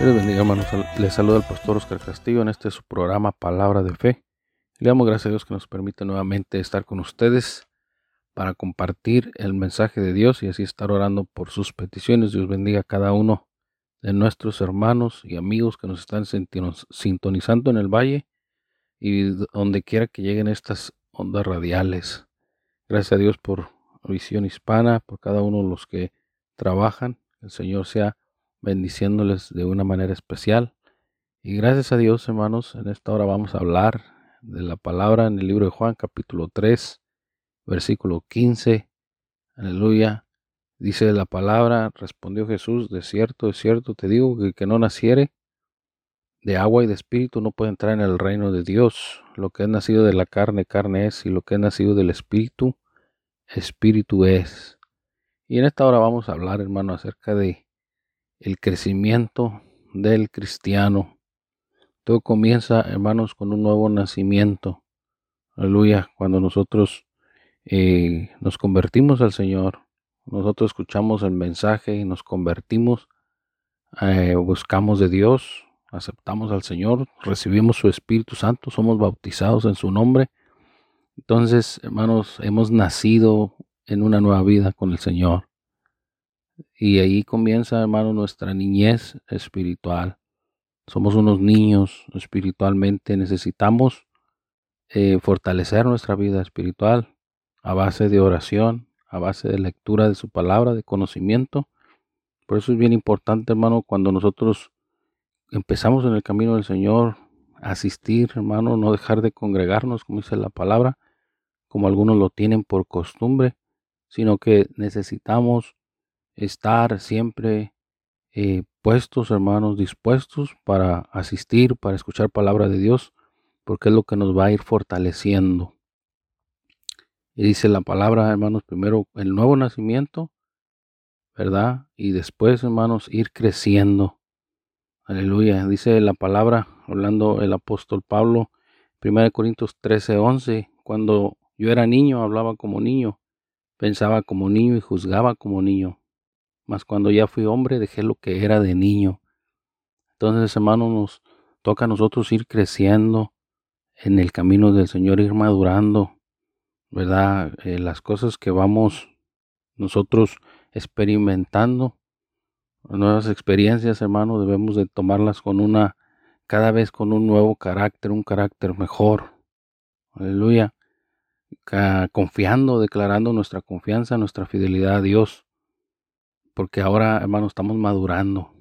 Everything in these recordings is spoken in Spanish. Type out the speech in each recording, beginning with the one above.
Dios bendiga, hermanos. Les saluda el pastor Oscar Castillo en este su programa Palabra de Fe. Le damos gracias a Dios que nos permite nuevamente estar con ustedes para compartir el mensaje de Dios y así estar orando por sus peticiones. Dios bendiga a cada uno de nuestros hermanos y amigos que nos están sintonizando en el valle y donde quiera que lleguen estas ondas radiales. Gracias a Dios por Visión Hispana, por cada uno de los que trabajan. El Señor sea bendiciéndoles de una manera especial. Y gracias a Dios, hermanos, en esta hora vamos a hablar de la palabra en el libro de Juan, capítulo 3, versículo 15. Aleluya. Dice la palabra, respondió Jesús, de cierto, de cierto, te digo que el que no naciere de agua y de espíritu no puede entrar en el reino de Dios. Lo que es nacido de la carne, carne es, y lo que es nacido del espíritu, espíritu es. Y en esta hora vamos a hablar, hermano, acerca de el crecimiento del cristiano. Todo comienza, hermanos, con un nuevo nacimiento. Aleluya. Cuando nosotros eh, nos convertimos al Señor, nosotros escuchamos el mensaje y nos convertimos, eh, buscamos de Dios, aceptamos al Señor, recibimos su Espíritu Santo, somos bautizados en su nombre. Entonces, hermanos, hemos nacido en una nueva vida con el Señor. Y ahí comienza, hermano, nuestra niñez espiritual. Somos unos niños espiritualmente. Necesitamos eh, fortalecer nuestra vida espiritual a base de oración, a base de lectura de su palabra, de conocimiento. Por eso es bien importante, hermano, cuando nosotros empezamos en el camino del Señor, asistir, hermano, no dejar de congregarnos, como dice la palabra, como algunos lo tienen por costumbre, sino que necesitamos estar siempre eh, puestos, hermanos, dispuestos para asistir, para escuchar palabra de Dios, porque es lo que nos va a ir fortaleciendo. Y dice la palabra, hermanos, primero el nuevo nacimiento, ¿verdad? Y después, hermanos, ir creciendo. Aleluya. Dice la palabra, hablando el apóstol Pablo, 1 Corintios 13, 11, cuando yo era niño, hablaba como niño, pensaba como niño y juzgaba como niño. Mas cuando ya fui hombre, dejé lo que era de niño. Entonces, hermanos, nos toca a nosotros ir creciendo en el camino del Señor, ir madurando, ¿verdad? Eh, las cosas que vamos nosotros experimentando, nuevas experiencias, hermano, debemos de tomarlas con una, cada vez con un nuevo carácter, un carácter mejor. Aleluya. Confiando, declarando nuestra confianza, nuestra fidelidad a Dios. Porque ahora, hermano, estamos madurando.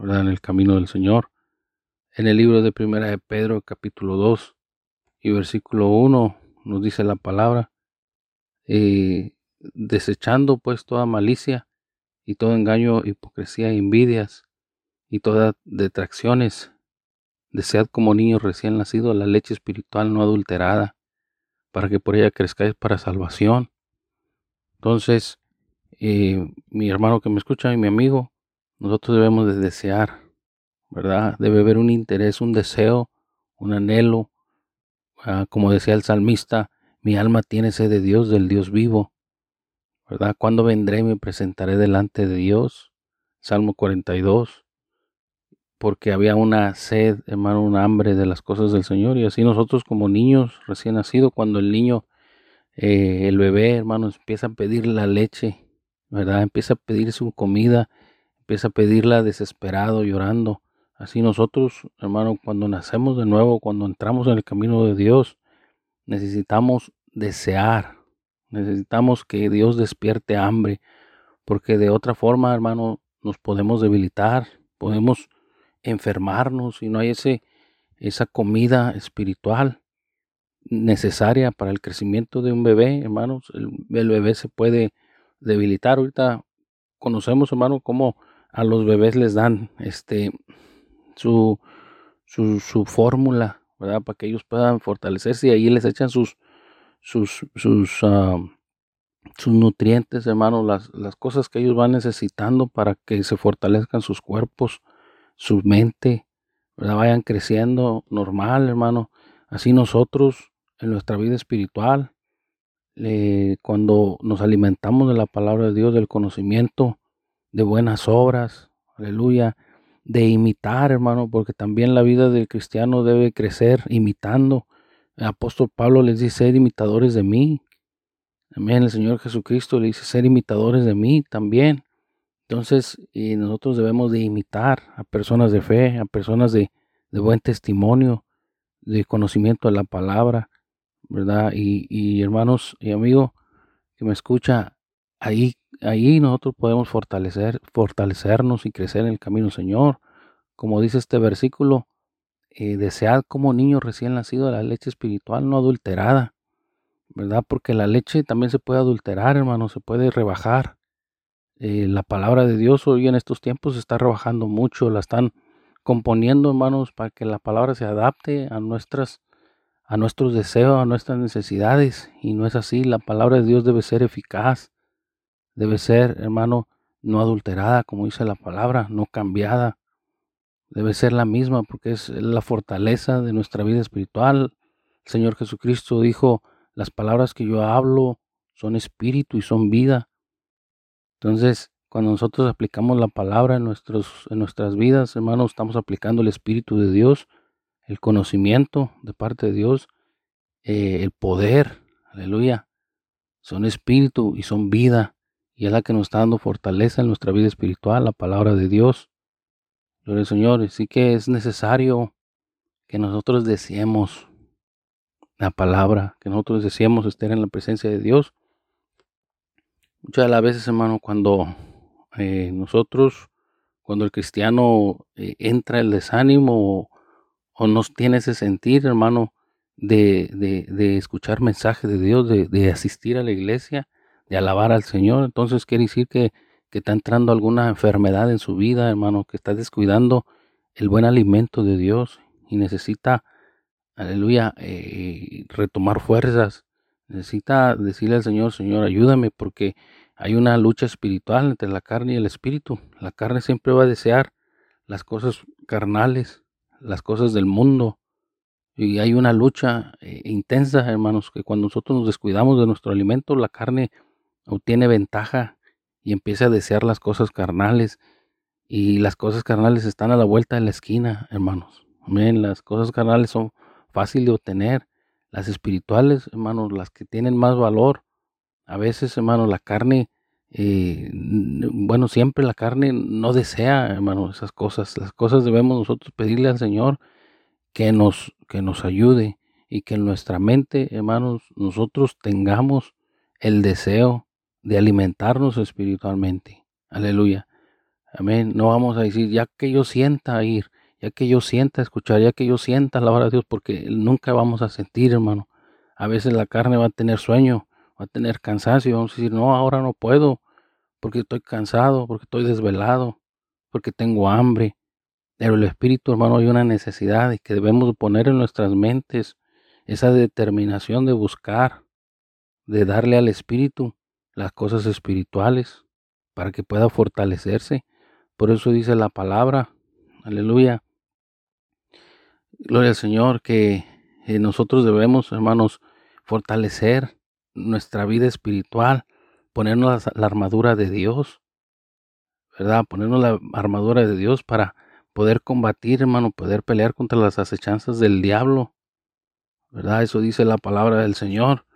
En el camino del Señor. En el libro de Primera de Pedro, capítulo 2 y versículo 1, nos dice la palabra, eh, desechando pues toda malicia y todo engaño, hipocresía envidias y todas detracciones. Desead como niños recién nacidos la leche espiritual no adulterada, para que por ella crezcáis para salvación. Entonces, eh, mi hermano que me escucha y mi amigo, nosotros debemos de desear, ¿verdad? Debe haber un interés, un deseo, un anhelo. Ah, como decía el salmista, mi alma tiene sed de Dios, del Dios vivo. ¿Verdad? ¿Cuándo vendré y me presentaré delante de Dios? Salmo 42. Porque había una sed, hermano, un hambre de las cosas del Señor. Y así nosotros como niños recién nacidos, cuando el niño, eh, el bebé, hermano, empieza a pedir la leche, ¿verdad? Empieza a pedir su comida, empieza a pedirla desesperado, llorando. Así nosotros, hermano, cuando nacemos de nuevo, cuando entramos en el camino de Dios, necesitamos desear, necesitamos que Dios despierte hambre, porque de otra forma, hermano, nos podemos debilitar, podemos enfermarnos y no hay ese, esa comida espiritual necesaria para el crecimiento de un bebé, hermanos. El, el, bebé se puede debilitar. Ahorita conocemos, hermano, cómo a los bebés les dan este su, su, su fórmula, ¿verdad? Para que ellos puedan fortalecerse y ahí les echan sus, sus, sus, uh, sus nutrientes, hermano, las, las cosas que ellos van necesitando para que se fortalezcan sus cuerpos, su mente, ¿verdad? vayan creciendo normal, hermano. Así nosotros en nuestra vida espiritual, eh, cuando nos alimentamos de la palabra de Dios, del conocimiento, de buenas obras, aleluya, de imitar, hermano, porque también la vida del cristiano debe crecer imitando. El apóstol Pablo les dice, ser imitadores de mí. Amén. El Señor Jesucristo le dice, ser imitadores de mí también. Entonces, y nosotros debemos de imitar a personas de fe, a personas de, de buen testimonio, de conocimiento de la palabra, ¿verdad? Y, y hermanos y amigos que me escucha, ahí, ahí nosotros podemos fortalecer, fortalecernos y crecer en el camino Señor. Como dice este versículo, eh, desead como niño recién nacido la leche espiritual no adulterada, ¿verdad? Porque la leche también se puede adulterar, hermano, se puede rebajar. Eh, la palabra de Dios hoy en estos tiempos se está rebajando mucho, la están componiendo, hermanos, para que la palabra se adapte a nuestras a nuestros deseos, a nuestras necesidades, y no es así, la palabra de Dios debe ser eficaz, debe ser, hermano, no adulterada, como dice la palabra, no cambiada, debe ser la misma, porque es la fortaleza de nuestra vida espiritual. El Señor Jesucristo dijo, las palabras que yo hablo son espíritu y son vida. Entonces, cuando nosotros aplicamos la palabra en, nuestros, en nuestras vidas, hermanos, estamos aplicando el Espíritu de Dios, el conocimiento de parte de Dios, eh, el poder, aleluya. Son espíritu y son vida. Y es la que nos está dando fortaleza en nuestra vida espiritual, la palabra de Dios. Gloria al Señor. Así que es necesario que nosotros deseemos la palabra, que nosotros deseemos estar en la presencia de Dios. Muchas de las veces, hermano, cuando eh, nosotros, cuando el cristiano eh, entra el desánimo o, o, nos tiene ese sentir, hermano, de, de, de escuchar mensaje de Dios, de, de, asistir a la iglesia, de alabar al Señor, entonces quiere decir que, que está entrando alguna enfermedad en su vida, hermano, que está descuidando el buen alimento de Dios y necesita, aleluya, eh, retomar fuerzas. Necesita decirle al Señor, Señor, ayúdame porque hay una lucha espiritual entre la carne y el espíritu. La carne siempre va a desear las cosas carnales, las cosas del mundo. Y hay una lucha eh, intensa, hermanos, que cuando nosotros nos descuidamos de nuestro alimento, la carne obtiene ventaja y empieza a desear las cosas carnales. Y las cosas carnales están a la vuelta de la esquina, hermanos. Amén. Las cosas carnales son fáciles de obtener. Las espirituales, hermanos, las que tienen más valor, a veces, hermano, la carne, eh, bueno, siempre la carne no desea, hermano, esas cosas. Las cosas debemos nosotros pedirle al Señor que nos, que nos ayude y que en nuestra mente, hermanos, nosotros tengamos el deseo de alimentarnos espiritualmente. Aleluya. Amén. No vamos a decir, ya que yo sienta ir, ya que yo sienta escuchar, ya que yo sienta la hora de Dios, porque nunca vamos a sentir, hermano. A veces la carne va a tener sueño, a tener cansancio, vamos a decir, no, ahora no puedo, porque estoy cansado, porque estoy desvelado, porque tengo hambre. Pero el Espíritu, hermano, hay una necesidad y que debemos poner en nuestras mentes esa determinación de buscar, de darle al Espíritu las cosas espirituales para que pueda fortalecerse. Por eso dice la palabra, aleluya. Gloria al Señor, que eh, nosotros debemos, hermanos, fortalecer nuestra vida espiritual, ponernos la, armadura de Dios, ¿verdad? Ponernos la armadura de Dios para poder combatir, hermano, poder pelear contra las acechanzas del diablo, ¿verdad? Eso dice la palabra del Señor,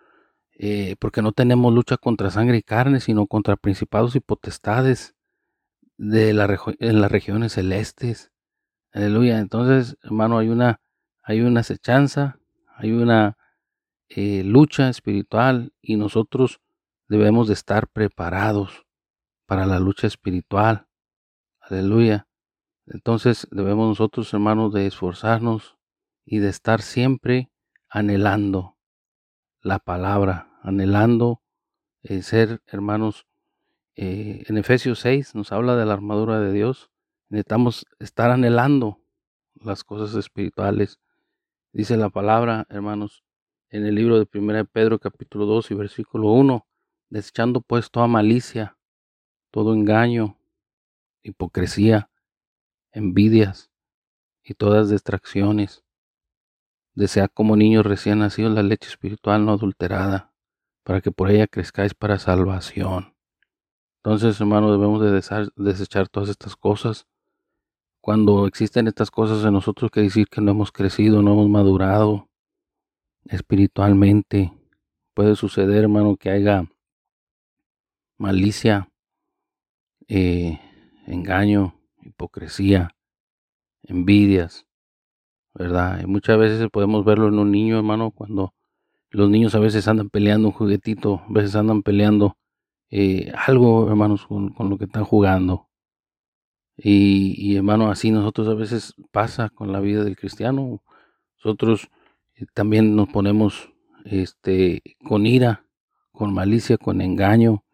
eh, porque no tenemos lucha contra sangre y carne, sino contra principados y potestades de la en las regiones celestes. Aleluya. Entonces, hermano, hay una, hay una acechanza, hay una eh, lucha espiritual y nosotros debemos de estar preparados para la lucha espiritual. Aleluya. Entonces debemos nosotros, hermanos, de esforzarnos y de estar siempre anhelando la palabra, anhelando eh, ser, hermanos, eh, en Efesios 6 nos habla de la armadura de Dios. Necesitamos estar anhelando las cosas espirituales. Dice la palabra, hermanos, en el libro de 1 Pedro capítulo 2 y versículo 1, desechando pues toda malicia, todo engaño, hipocresía, envidias y todas distracciones. Desea como niños recién nacidos la leche espiritual no adulterada, para que por ella crezcáis para salvación. Entonces, hermanos, debemos de desechar todas estas cosas. Cuando existen estas cosas en nosotros, que decir que no hemos crecido, no hemos madurado espiritualmente. Puede suceder, hermano, que haya malicia, eh, engaño, hipocresía, envidias, ¿verdad? Y muchas veces podemos verlo en un niño, hermano, cuando los niños a veces andan peleando un juguetito, a veces andan peleando eh, algo, hermanos, con, lo que están jugando. Y, y, hermano, así nosotros a veces pasa con la vida del cristiano. Nosotros también nos ponemos este, con ira, con malicia, con engaño.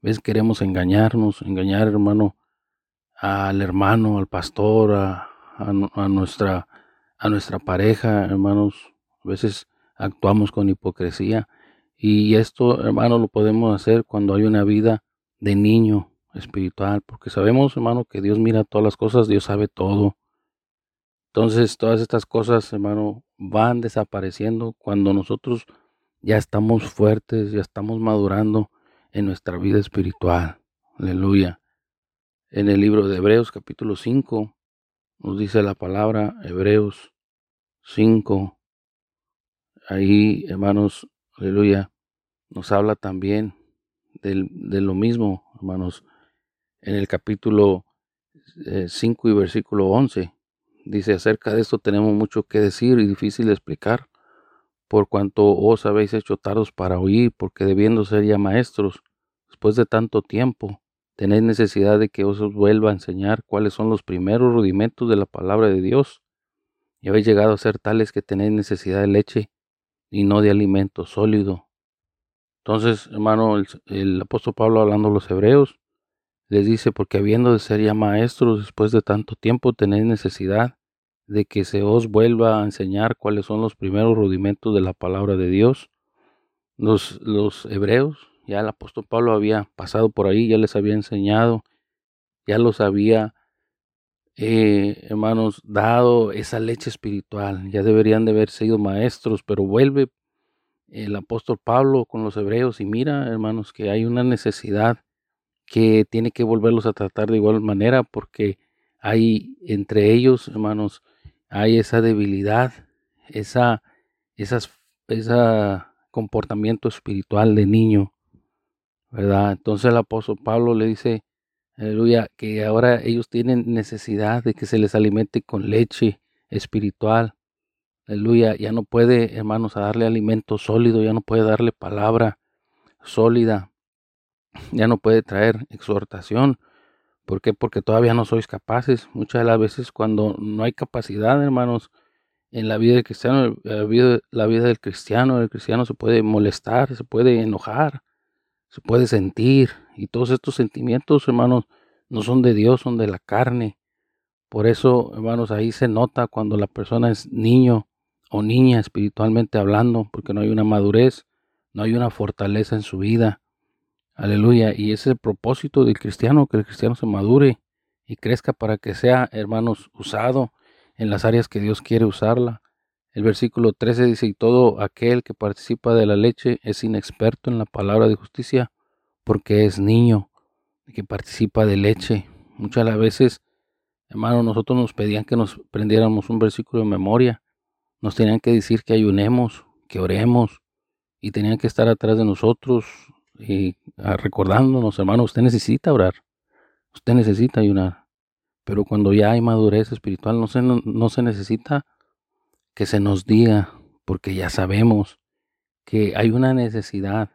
¿Ves? Queremos engañarnos, engañar, hermano, al hermano, al pastor, a, a, nuestra, a nuestra pareja, hermanos. A veces actuamos con hipocresía y esto, hermano, lo podemos hacer cuando hay una vida de niño espiritual, porque sabemos, hermano, que Dios mira todas las cosas, Dios sabe todo. Entonces, todas estas cosas, hermano, van desapareciendo cuando nosotros ya estamos fuertes, ya estamos madurando en nuestra vida espiritual. Aleluya. En el libro de Hebreos capítulo 5 nos dice la palabra Hebreos 5. Ahí, hermanos, aleluya, nos habla también de lo mismo, hermanos, en el capítulo 5 eh, y versículo 11. Dice, acerca de esto tenemos mucho que decir y difícil de explicar, por cuanto os habéis hecho tardos para oír, porque debiendo ser ya maestros, después de tanto tiempo, tenéis necesidad de que os vuelva a enseñar cuáles son los primeros rudimentos de la palabra de Dios. Y habéis llegado a ser tales que tenéis necesidad de leche y no de alimento sólido, entonces, hermano, el, apóstol Pablo hablando a los hebreos, les dice, porque habiendo de ser ya maestros después de tanto tiempo, tenéis necesidad de que se os vuelva a enseñar cuáles son los primeros rudimentos de la palabra de Dios. Los, los hebreos, ya el apóstol Pablo había pasado por ahí, ya les había enseñado, ya los había, eh, hermanos, dado esa leche espiritual, ya deberían de haber sido maestros, pero vuelve el apóstol Pablo con los hebreos y mira, hermanos, que hay una necesidad que tiene que volverlos a tratar de igual manera porque hay entre ellos, hermanos, hay esa debilidad, esa, ese comportamiento espiritual de niño, ¿verdad? Entonces el apóstol Pablo le dice, aleluya, que ahora ellos tienen necesidad de que se les alimente con leche espiritual, Aleluya, ya no puede, hermanos, a darle alimento sólido, ya no puede darle palabra sólida, ya no puede traer exhortación. ¿Por qué? Porque todavía no sois capaces. Muchas de las veces cuando no hay capacidad, hermanos, en la vida del cristiano, la vida, la vida del cristiano, el cristiano se puede molestar, se puede enojar, se puede sentir. Y todos estos sentimientos, hermanos, no son de Dios, son de la carne. Por eso, hermanos, ahí se nota cuando la persona es niño o niña espiritualmente hablando, porque no hay una madurez, no hay una fortaleza en su vida. Aleluya. Y ese es el propósito del cristiano, que el cristiano se madure y crezca para que sea, hermanos, usado en las áreas que Dios quiere usarla. El versículo 13 dice, y todo aquel que participa de la leche es inexperto en la palabra de justicia, porque es niño, que participa de leche. Muchas las veces, hermanos, nosotros nos pedían que nos prendiéramos un versículo de memoria, nos tenían que decir que ayunemos, que oremos, y tenían que estar atrás de nosotros y ah, recordándonos, hermano, usted necesita orar, usted necesita ayunar. Pero cuando ya hay madurez espiritual, no se, no, se necesita que se nos diga, porque ya sabemos que hay una necesidad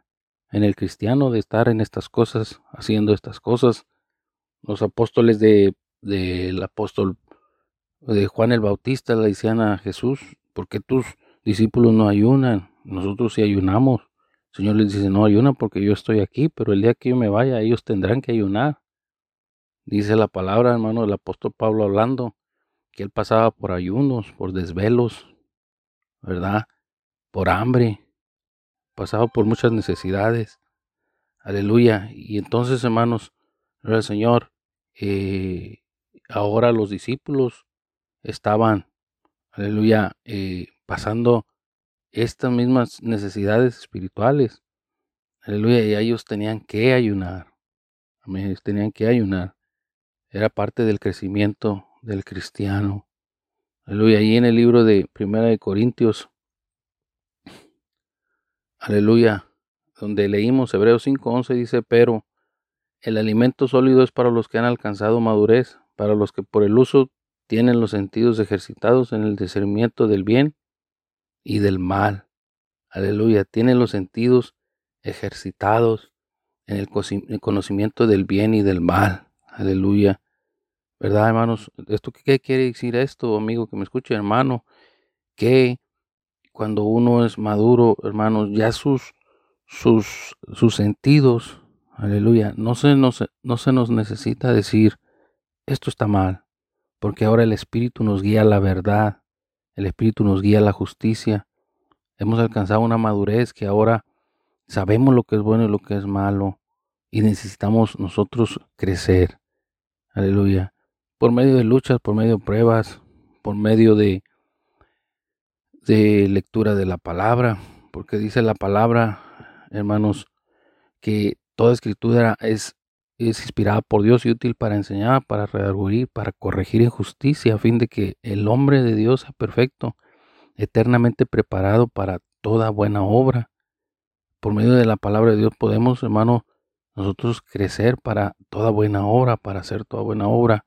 en el cristiano de estar en estas cosas, haciendo estas cosas. Los apóstoles de del apóstol de Juan el Bautista le decían a Jesús, ¿por qué tus discípulos no ayunan? Nosotros sí ayunamos. Señor les dice, no ayunan porque yo estoy aquí, pero el día que yo me vaya, ellos tendrán que ayunar. Dice la palabra, hermano, del apóstol Pablo hablando, que él pasaba por ayunos, por desvelos, ¿verdad? Por hambre, pasaba por muchas necesidades. Aleluya. Y entonces, hermanos, el Señor, eh, ahora los discípulos estaban, aleluya, eh, pasando estas mismas necesidades espirituales. Aleluya, y ellos tenían que ayunar. Ellos tenían que ayunar. Era parte del crecimiento del cristiano. Aleluya, y en el libro de Primera de Corintios, aleluya, donde leímos Hebreos 5:11 dice, pero el alimento sólido es para los que han alcanzado madurez, para los que por el uso tienen los sentidos ejercitados en el discernimiento del bien y del mal. Aleluya, tienen los sentidos ejercitados en el conocimiento del bien y del mal. Aleluya. ¿Verdad, hermanos? ¿Esto qué quiere decir esto, amigo que me escucha, hermano? Que cuando uno es maduro, hermanos, ya sus, sus, sus sentidos, aleluya, no se, nos, no se nos necesita decir, esto está mal, porque ahora el Espíritu nos guía la verdad, el Espíritu nos guía a la justicia. Hemos alcanzado una madurez que ahora sabemos lo que es bueno y lo que es malo y necesitamos nosotros crecer. Aleluya. Por medio de luchas, por medio de pruebas, por medio de, de lectura de la palabra, porque dice la palabra, hermanos, que toda escritura es es inspirada por Dios y útil para enseñar, para redarguir, para corregir en justicia, a fin de que el hombre de Dios sea perfecto, eternamente preparado para toda buena obra. Por medio de la palabra de Dios podemos, hermano, nosotros crecer para toda buena obra, para hacer toda buena obra.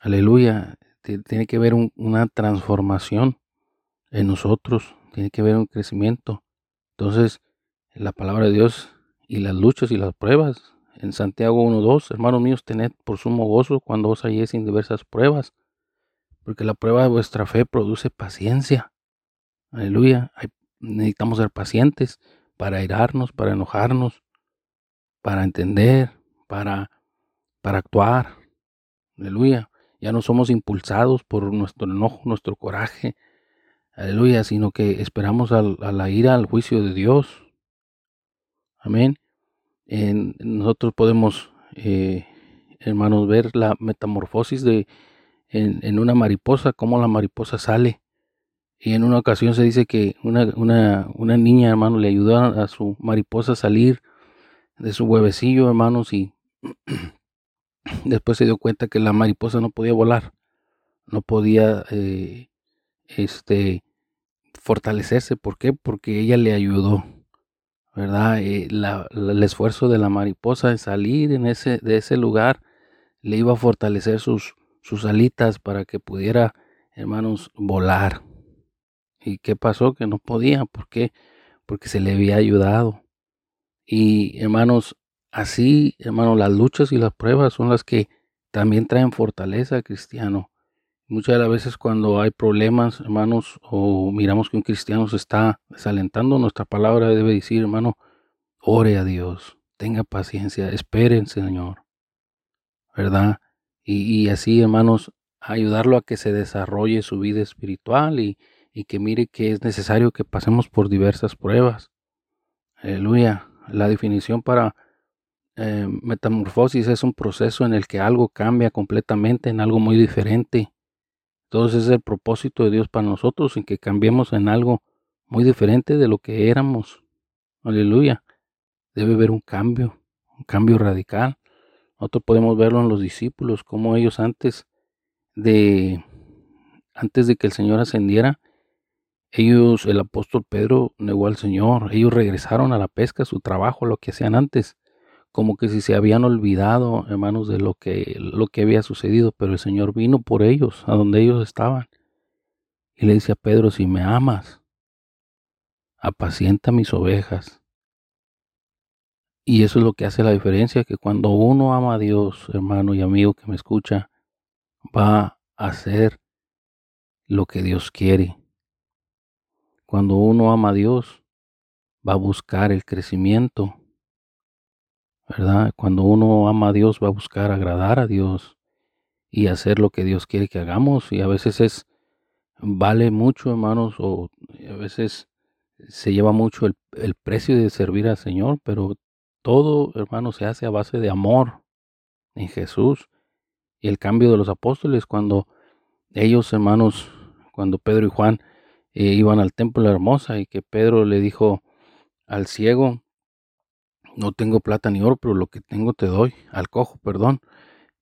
Aleluya. Tiene que haber una transformación en nosotros, tiene que haber un crecimiento. Entonces, la palabra de Dios y las luchas y las pruebas en Santiago 1.2, hermanos míos, tened por sumo gozo cuando os halléis en diversas pruebas, porque la prueba de vuestra fe produce paciencia. Aleluya. necesitamos ser pacientes para irarnos, para enojarnos, para entender, para, para actuar. Aleluya. Ya no somos impulsados por nuestro enojo, nuestro coraje. Aleluya, sino que esperamos a la ira, al juicio de Dios. Amén nosotros podemos, eh, hermanos, ver la metamorfosis de en, una mariposa, cómo la mariposa sale. Y en una ocasión se dice que una, una, niña, hermano, le ayudó a, su mariposa a salir de su huevecillo, hermanos, y después se dio cuenta que la mariposa no podía volar, no podía eh, este, fortalecerse. ¿Por qué? Porque ella le ayudó. ¿Verdad? Eh, el esfuerzo de la mariposa en salir en ese, de ese lugar le iba a fortalecer sus, sus alitas para que pudiera, hermanos, volar. ¿Y qué pasó? Que no podía. ¿Por qué? Porque se le había ayudado. Y hermanos, así, hermanos, las luchas y las pruebas son las que también traen fortaleza al cristiano. Muchas de las veces cuando hay problemas, hermanos, o miramos que un cristiano se está desalentando, nuestra palabra debe decir, hermano, ore a Dios, tenga paciencia, esperen, Señor, ¿verdad? Y, así, hermanos, ayudarlo a que se desarrolle su vida espiritual y, que mire que es necesario que pasemos por diversas pruebas. Aleluya. La definición para eh, metamorfosis es un proceso en el que algo cambia completamente en algo muy diferente entonces es el propósito de Dios para nosotros en que cambiemos en algo muy diferente de lo que éramos. Aleluya. Debe haber un cambio, un cambio radical. Nosotros podemos verlo en los discípulos, como ellos antes de antes de que el Señor ascendiera, ellos, el apóstol Pedro negó al Señor, ellos regresaron a la pesca, a su trabajo, lo que hacían antes como que si se habían olvidado, hermanos, de lo que, lo que había sucedido, pero el Señor vino por ellos, a donde ellos estaban. Y le dice a Pedro, si me amas, apacienta mis ovejas. Y eso es lo que hace la diferencia, que cuando uno ama a Dios, hermano y amigo que me escucha, va a hacer lo que Dios quiere. Cuando uno ama a Dios, va a buscar el crecimiento, ¿verdad? Cuando uno ama a Dios, va a buscar agradar a Dios y hacer lo que Dios quiere que hagamos. Y a veces es, vale mucho, hermanos, o a veces se lleva mucho el, el precio de servir al Señor, pero todo, hermano, se hace a base de amor en Jesús. Y el cambio de los apóstoles, cuando ellos, hermanos, cuando Pedro y Juan eh, iban al templo de la hermosa y que Pedro le dijo al ciego, no tengo plata ni oro, pero lo que tengo te doy, al cojo, perdón.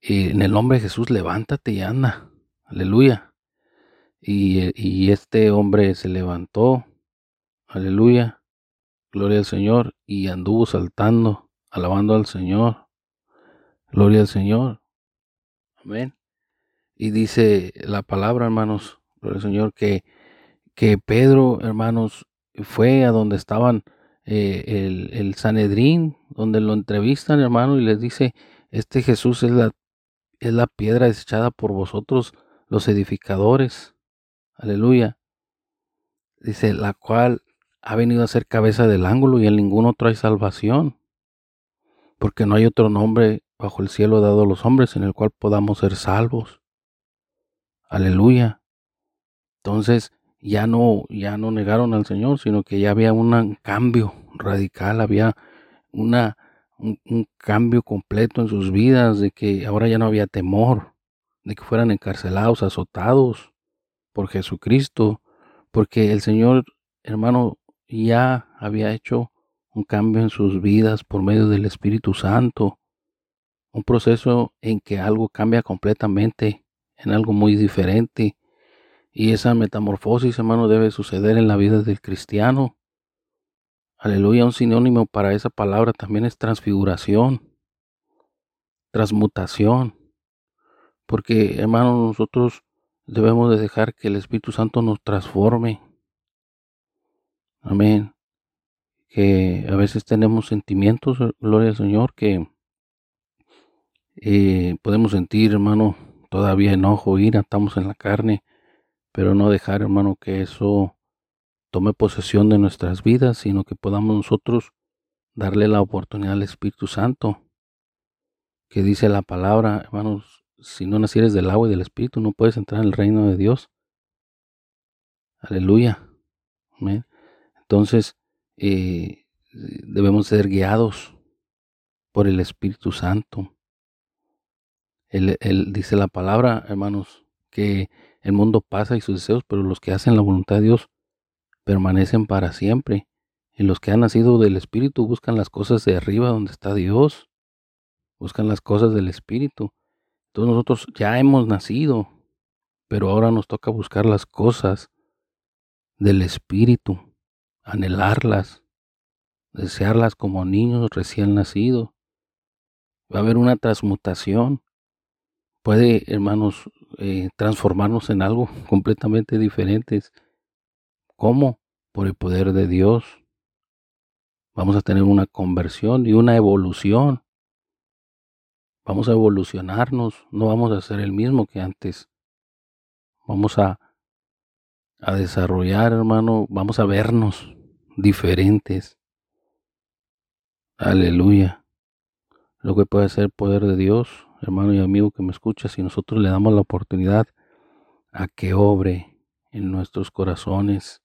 Y en el nombre de Jesús, levántate y anda. Aleluya. Y, eh, y este hombre se levantó. Aleluya. Gloria al Señor. Y anduvo saltando, alabando al Señor. Gloria al Señor. Amén. Y dice la palabra, hermanos, gloria al Señor, que, que Pedro, hermanos, fue a donde estaban eh, el, Sanedrín, donde lo entrevistan, hermano, y les dice, este Jesús es la, es la piedra desechada por vosotros, los edificadores. Aleluya. Dice, la cual ha venido a ser cabeza del ángulo y en ningún otro hay salvación, porque no hay otro nombre bajo el cielo dado a los hombres en el cual podamos ser salvos. Aleluya. Entonces ya no, ya no negaron al Señor, sino que ya había un cambio radical, había una, un, un cambio completo en sus vidas, de que ahora ya no había temor, de que fueran encarcelados, azotados por Jesucristo, porque el Señor, hermano, ya había hecho un cambio en sus vidas por medio del Espíritu Santo, un proceso en que algo cambia completamente en algo muy diferente. Y esa metamorfosis, hermano, debe suceder en la vida del cristiano. Aleluya, un sinónimo para esa palabra también es transfiguración, transmutación. Porque, hermano, nosotros debemos de dejar que el Espíritu Santo nos transforme. Amén. Que a veces tenemos sentimientos, gloria al Señor, que eh, podemos sentir, hermano, todavía enojo, ira, estamos en la carne, pero no dejar, hermano, que eso tome posesión de nuestras vidas, sino que podamos nosotros darle la oportunidad al Espíritu Santo, que dice la palabra, hermanos, si no nacieres del agua y del Espíritu, no puedes entrar en el reino de Dios. Aleluya. Amén. Entonces, eh, debemos ser guiados por el Espíritu Santo. Él, dice la palabra, hermanos, que el mundo pasa y sus deseos, pero los que hacen la voluntad de Dios permanecen para siempre. Y los que han nacido del Espíritu buscan las cosas de arriba donde está Dios. Buscan las cosas del Espíritu. Entonces nosotros ya hemos nacido, pero ahora nos toca buscar las cosas del Espíritu, anhelarlas, desearlas como niños recién nacidos. Va a haber una transmutación puede, hermanos, eh, transformarnos en algo completamente diferente. ¿Cómo? Por el poder de Dios. Vamos a tener una conversión y una evolución. Vamos a evolucionarnos, no vamos a ser el mismo que antes. Vamos a, a desarrollar, hermano, vamos a vernos diferentes. Aleluya. Lo que puede ser el poder de Dios hermano y amigo que me escucha, si nosotros le damos la oportunidad a que obre en nuestros corazones,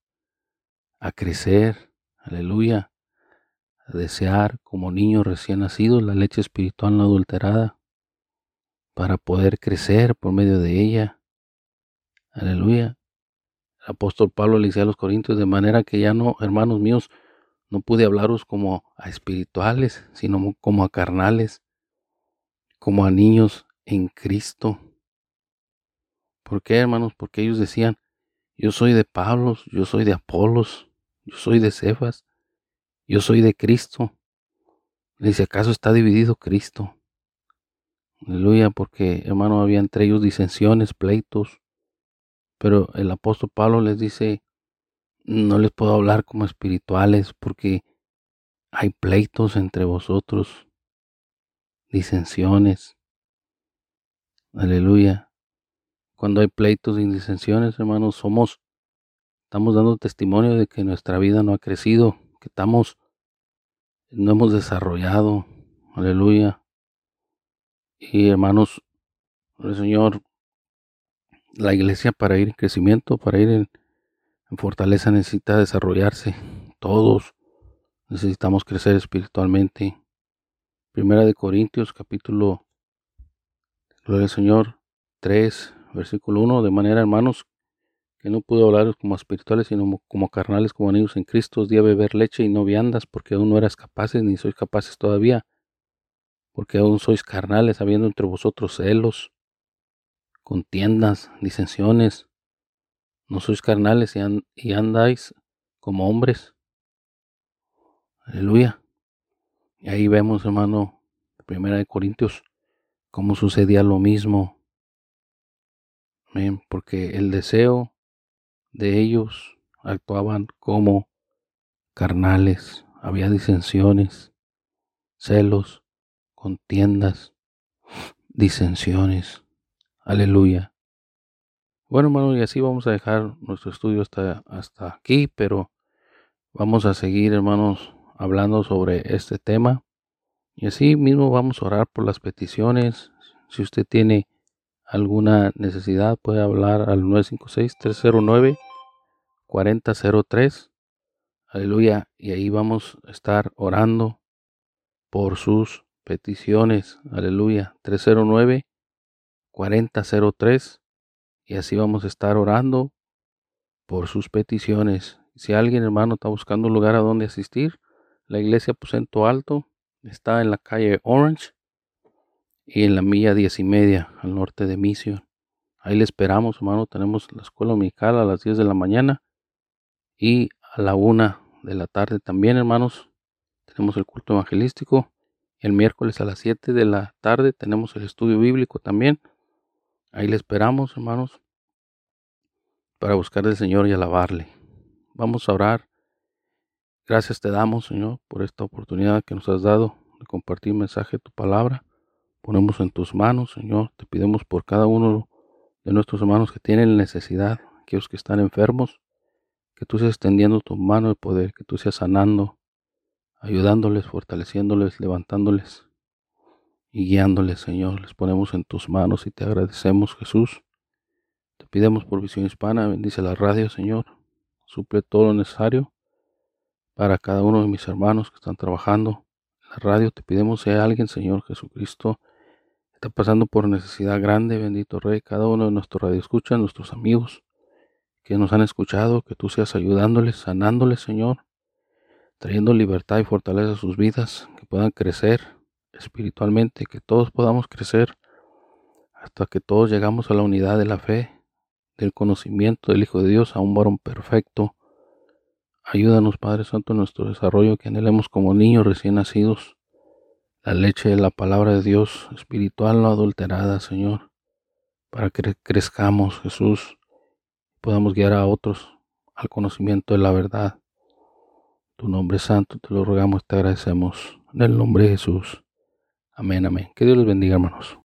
a crecer, aleluya, a desear como niños recién nacidos la leche espiritual no adulterada, para poder crecer por medio de ella, aleluya. El apóstol Pablo le decía a los corintios de manera que ya no, hermanos míos, no pude hablaros como a espirituales, sino como a carnales, como a niños en Cristo. ¿Por qué, hermanos? Porque ellos decían, yo soy de Pablos, yo soy de Apolos, yo soy de Cefas, yo soy de Cristo. Le dice, ¿acaso está dividido Cristo? Aleluya, porque, hermano, había entre ellos disensiones, pleitos. Pero el apóstol Pablo les dice, no les puedo hablar como espirituales porque hay pleitos entre vosotros, disensiones. Aleluya. Cuando hay pleitos y disensiones, hermanos, somos, estamos dando testimonio de que nuestra vida no ha crecido, que estamos, no hemos desarrollado. Aleluya. Y hermanos, el Señor, la iglesia para ir en crecimiento, para ir en, en fortaleza necesita desarrollarse. Todos necesitamos crecer espiritualmente. Primera de Corintios, capítulo, Gloria al Señor, 3, versículo 1, de manera, hermanos, que no puedo hablaros como espirituales, sino como carnales, como niños en Cristo, os di a beber leche y no viandas, porque aún no eras capaces, ni sois capaces todavía, porque aún sois carnales, habiendo entre vosotros celos, contiendas, disensiones, no sois carnales y andáis como hombres. Aleluya. Y ahí vemos, hermano, Primera de Corintios, cómo sucedía lo mismo. Porque el deseo de ellos actuaban como carnales, había disensiones, celos, contiendas, disensiones. Aleluya. Bueno, hermano, y así vamos a dejar nuestro estudio hasta, hasta aquí, pero vamos a seguir, hermanos, hablando sobre este tema. Y así mismo vamos a orar por las peticiones. Si usted tiene alguna necesidad, puede hablar al 956-309-4003. Aleluya. Y ahí vamos a estar orando por sus peticiones. Aleluya. 309-4003. Y así vamos a estar orando por sus peticiones. Si alguien, hermano, está buscando un lugar a donde asistir, la iglesia Aposento Alto está en la calle Orange y en la milla diez y media al norte de Mission. Ahí le esperamos, hermano. Tenemos la escuela dominical a las 10 de la mañana y a la una de la tarde también, hermanos. Tenemos el culto evangelístico. El miércoles a las 7 de la tarde tenemos el estudio bíblico también. Ahí le esperamos, hermanos, para buscar al Señor y alabarle. Vamos a orar Gracias te damos, Señor, por esta oportunidad que nos has dado de compartir mensaje de tu palabra. Ponemos en tus manos, Señor. Te pidemos por cada uno de nuestros hermanos que tienen necesidad, aquellos que están enfermos, que tú seas extendiendo tu mano de poder, que tú seas sanando, ayudándoles, fortaleciéndoles, levantándoles y guiándoles, Señor. Les ponemos en tus manos y te agradecemos, Jesús. Te pidemos por visión hispana, bendice la radio, Señor. Suple todo lo necesario para cada uno de mis hermanos que están trabajando en la radio. Te pedimos si hay alguien, Señor Jesucristo, está pasando por necesidad grande, bendito Rey, cada uno de nuestros radioescuchas, nuestros amigos que nos han escuchado, que tú seas ayudándoles, sanándoles, Señor, trayendo libertad y fortaleza a sus vidas, que puedan crecer espiritualmente, que todos podamos crecer hasta que todos llegamos a la unidad de la fe, del conocimiento del Hijo de Dios, a un varón perfecto, Ayúdanos, Padre Santo, en nuestro desarrollo, que anhelemos como niños recién nacidos la leche de la palabra de Dios, espiritual no adulterada, Señor, para que crezcamos, Jesús, podamos guiar a otros al conocimiento de la verdad. Tu nombre santo te lo rogamos, te agradecemos. En el nombre de Jesús. Amén, amén. Que Dios les bendiga, hermanos.